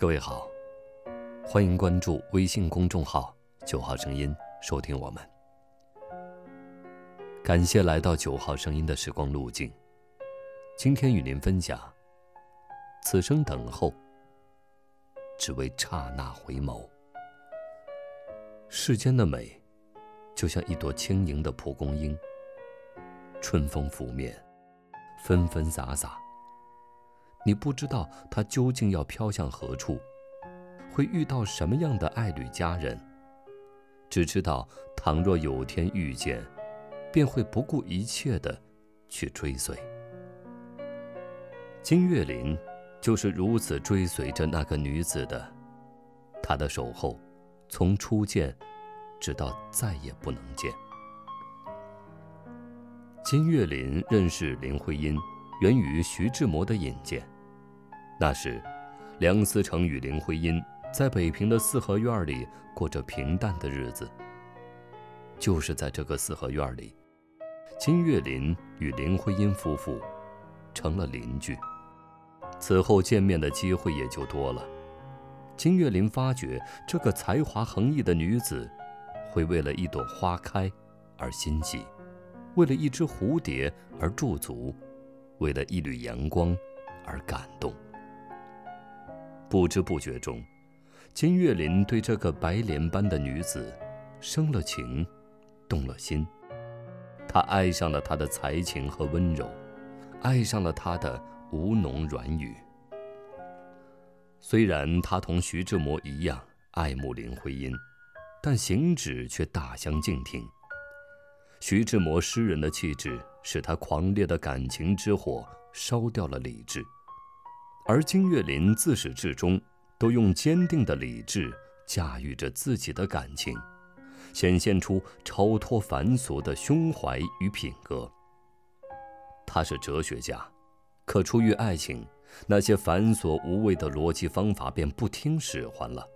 各位好，欢迎关注微信公众号“九号声音”，收听我们。感谢来到九号声音的时光路径。今天与您分享：此生等候，只为刹那回眸。世间的美，就像一朵轻盈的蒲公英，春风拂面，纷纷洒洒。你不知道它究竟要飘向何处，会遇到什么样的爱侣佳人。只知道，倘若有天遇见，便会不顾一切的去追随。金岳霖就是如此追随着那个女子的，他的守候，从初见，直到再也不能见。金岳霖认识林徽因。源于徐志摩的引荐。那时，梁思成与林徽因在北平的四合院里过着平淡的日子。就是在这个四合院里，金岳霖与林徽因夫妇成了邻居。此后见面的机会也就多了。金岳霖发觉这个才华横溢的女子，会为了一朵花开而欣喜，为了一只蝴蝶而驻足。为了一缕阳光而感动，不知不觉中，金岳霖对这个白莲般的女子生了情，动了心。他爱上了她的才情和温柔，爱上了她的吴侬软语。虽然他同徐志摩一样爱慕林徽因，但行止却大相径庭。徐志摩诗人的气质。使他狂烈的感情之火烧掉了理智，而金岳霖自始至终都用坚定的理智驾驭着自己的感情，显现出超脱凡俗的胸怀与品格。他是哲学家，可出于爱情，那些繁琐无味的逻辑方法便不听使唤了。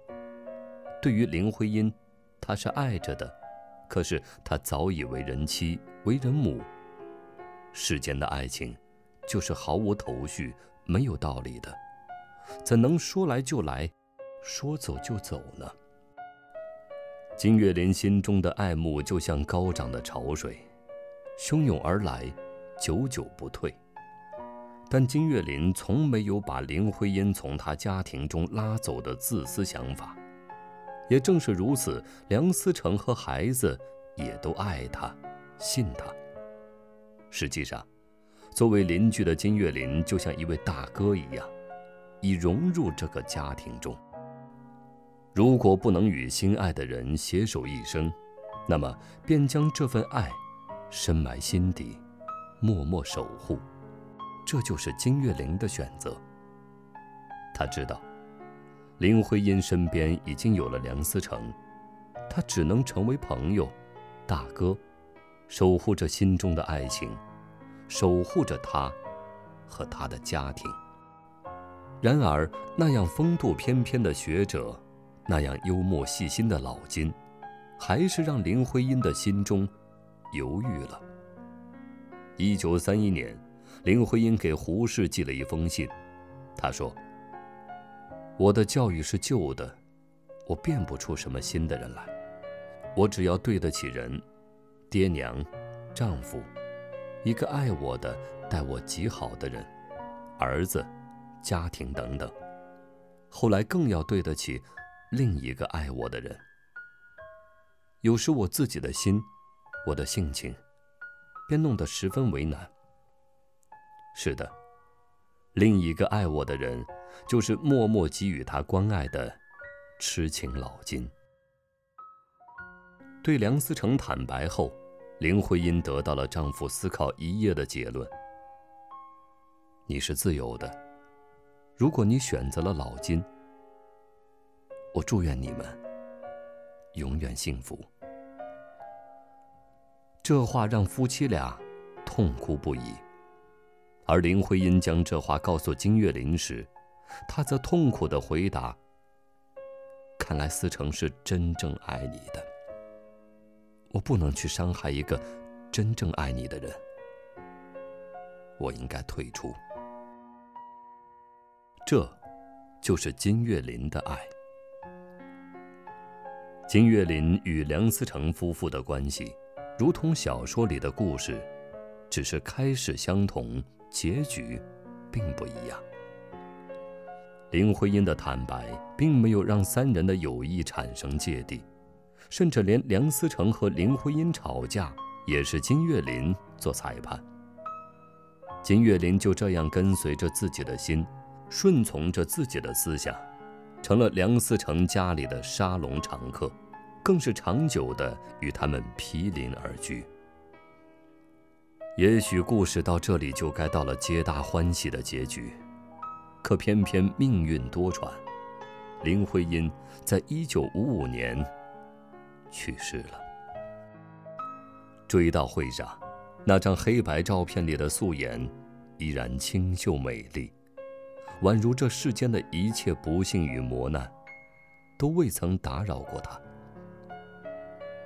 对于林徽因，他是爱着的，可是他早已为人妻，为人母。世间的爱情，就是毫无头绪、没有道理的，怎能说来就来，说走就走呢？金岳霖心中的爱慕就像高涨的潮水，汹涌而来，久久不退。但金岳霖从没有把林徽因从他家庭中拉走的自私想法。也正是如此，梁思成和孩子也都爱他，信他。实际上，作为邻居的金岳霖就像一位大哥一样，已融入这个家庭中。如果不能与心爱的人携手一生，那么便将这份爱深埋心底，默默守护。这就是金岳霖的选择。他知道，林徽因身边已经有了梁思成，他只能成为朋友、大哥。守护着心中的爱情，守护着他和他的家庭。然而，那样风度翩翩的学者，那样幽默细心的老金，还是让林徽因的心中犹豫了。一九三一年，林徽因给胡适寄了一封信，他说：“我的教育是旧的，我变不出什么新的人来，我只要对得起人。”爹娘、丈夫，一个爱我的、待我极好的人，儿子、家庭等等。后来更要对得起另一个爱我的人。有时我自己的心，我的性情，便弄得十分为难。是的，另一个爱我的人，就是默默给予他关爱的痴情老金。对梁思成坦白后。林徽因得到了丈夫思考一夜的结论：“你是自由的，如果你选择了老金，我祝愿你们永远幸福。”这话让夫妻俩痛哭不已。而林徽因将这话告诉金岳霖时，他则痛苦的回答：“看来思成是真正爱你的。”我不能去伤害一个真正爱你的人，我应该退出。这，就是金岳霖的爱。金岳霖与梁思成夫妇的关系，如同小说里的故事，只是开始相同，结局并不一样。林徽因的坦白，并没有让三人的友谊产生芥蒂，甚至连梁思成和林徽因吵架，也是金岳霖做裁判。金岳霖就这样跟随着自己的心，顺从着自己的思想，成了梁思成家里的沙龙常客，更是长久的与他们毗邻而居。也许故事到这里就该到了皆大欢喜的结局，可偏偏命运多舛，林徽因在一九五五年去世了。追悼会上。那张黑白照片里的素颜，依然清秀美丽，宛如这世间的一切不幸与磨难，都未曾打扰过她。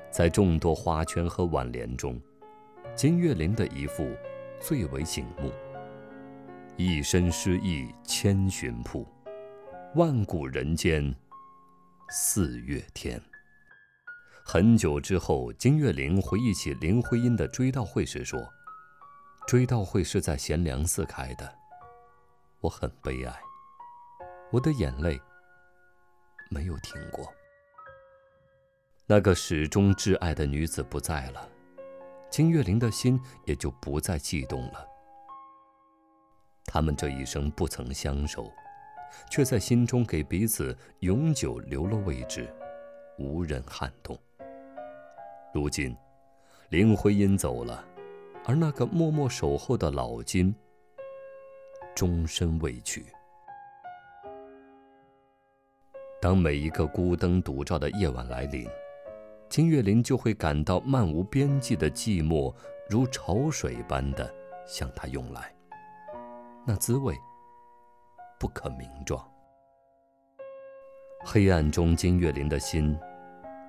在众多花圈和挽联中，金岳霖的一幅最为醒目：“一身诗意千寻瀑，万古人间四月天。”很久之后，金岳霖回忆起林徽因的追悼会时说：“追悼会是在贤良寺开的，我很悲哀，我的眼泪没有停过。那个始终挚爱的女子不在了，金岳霖的心也就不再悸动了。他们这一生不曾相守，却在心中给彼此永久留了位置，无人撼动。”如今，林徽因走了，而那个默默守候的老金，终身未娶。当每一个孤灯独照的夜晚来临，金岳霖就会感到漫无边际的寂寞，如潮水般的向他涌来，那滋味不可名状。黑暗中，金岳霖的心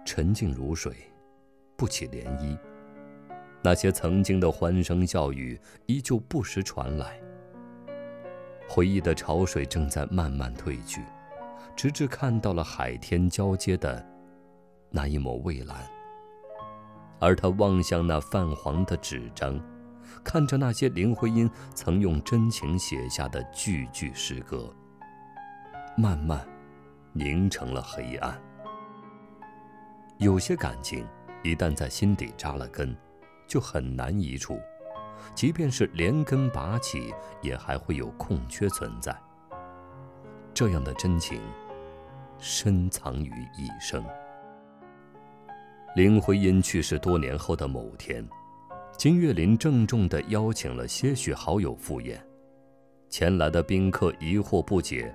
沉静如水。不起涟漪，那些曾经的欢声笑语依旧不时传来。回忆的潮水正在慢慢退去，直至看到了海天交接的那一抹蔚蓝。而他望向那泛黄的纸张，看着那些林徽因曾用真情写下的句句诗歌，慢慢凝成了黑暗。有些感情。一旦在心底扎了根，就很难移除。即便是连根拔起，也还会有空缺存在。这样的真情，深藏于一生。林徽因去世多年后的某天，金岳霖郑重地邀请了些许好友赴宴。前来的宾客疑惑不解，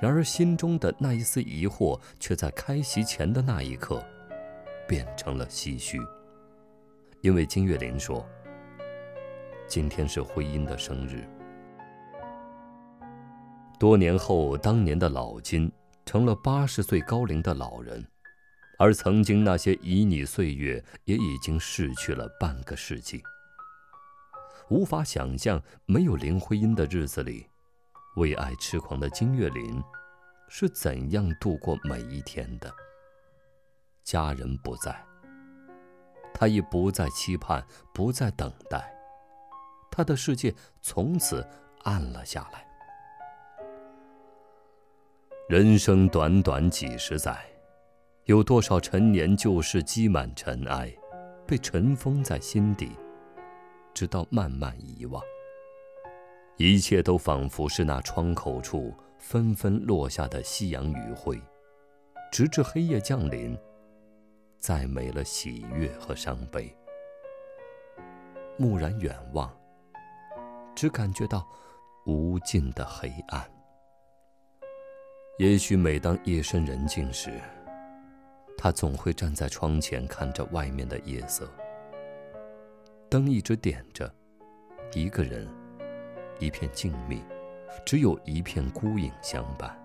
然而心中的那一丝疑惑，却在开席前的那一刻。变成了唏嘘，因为金岳霖说：“今天是徽因的生日。”多年后，当年的老金成了八十岁高龄的老人，而曾经那些旖旎岁月也已经逝去了半个世纪。无法想象，没有林徽因的日子里，为爱痴狂的金岳霖是怎样度过每一天的。家人不在，他已不再期盼，不再等待，他的世界从此暗了下来。人生短短几十载，有多少陈年旧事积满尘埃，被尘封在心底，直到慢慢遗忘。一切都仿佛是那窗口处纷纷落下的夕阳余晖，直至黑夜降临。再没了喜悦和伤悲，蓦然远望，只感觉到无尽的黑暗。也许每当夜深人静时，他总会站在窗前看着外面的夜色，灯一直点着，一个人，一片静谧，只有一片孤影相伴。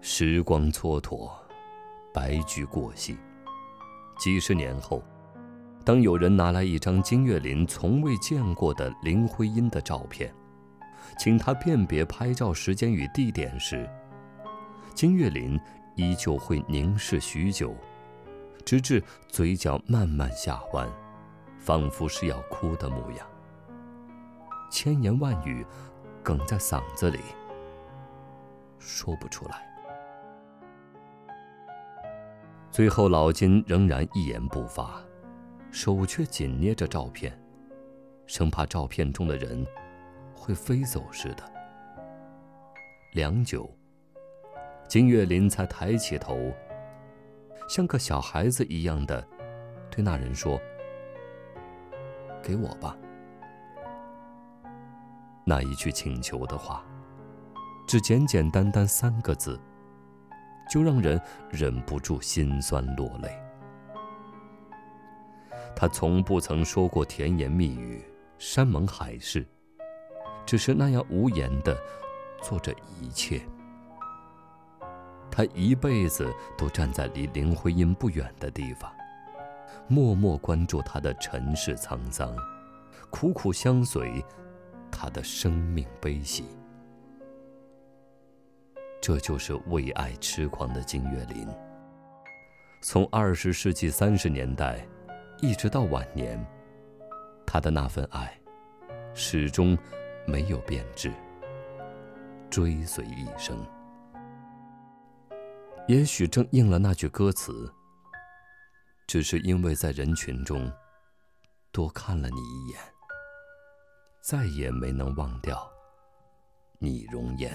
时光蹉跎。白驹过隙，几十年后，当有人拿来一张金岳霖从未见过的林徽因的照片，请他辨别拍照时间与地点时，金岳霖依旧会凝视许久，直至嘴角慢慢下弯，仿佛是要哭的模样。千言万语哽在嗓子里，说不出来。最后，老金仍然一言不发，手却紧捏着照片，生怕照片中的人会飞走似的。良久，金岳霖才抬起头，像个小孩子一样的对那人说：“给我吧。”那一句请求的话，只简简单单三个字。就让人忍不住心酸落泪。他从不曾说过甜言蜜语、山盟海誓，只是那样无言的做着一切。他一辈子都站在离林徽因不远的地方，默默关注她的尘世沧桑，苦苦相随她的生命悲喜。这就是为爱痴狂的金岳霖。从二十世纪三十年代，一直到晚年，他的那份爱，始终没有变质，追随一生。也许正应了那句歌词：“只是因为在人群中，多看了你一眼，再也没能忘掉你容颜。”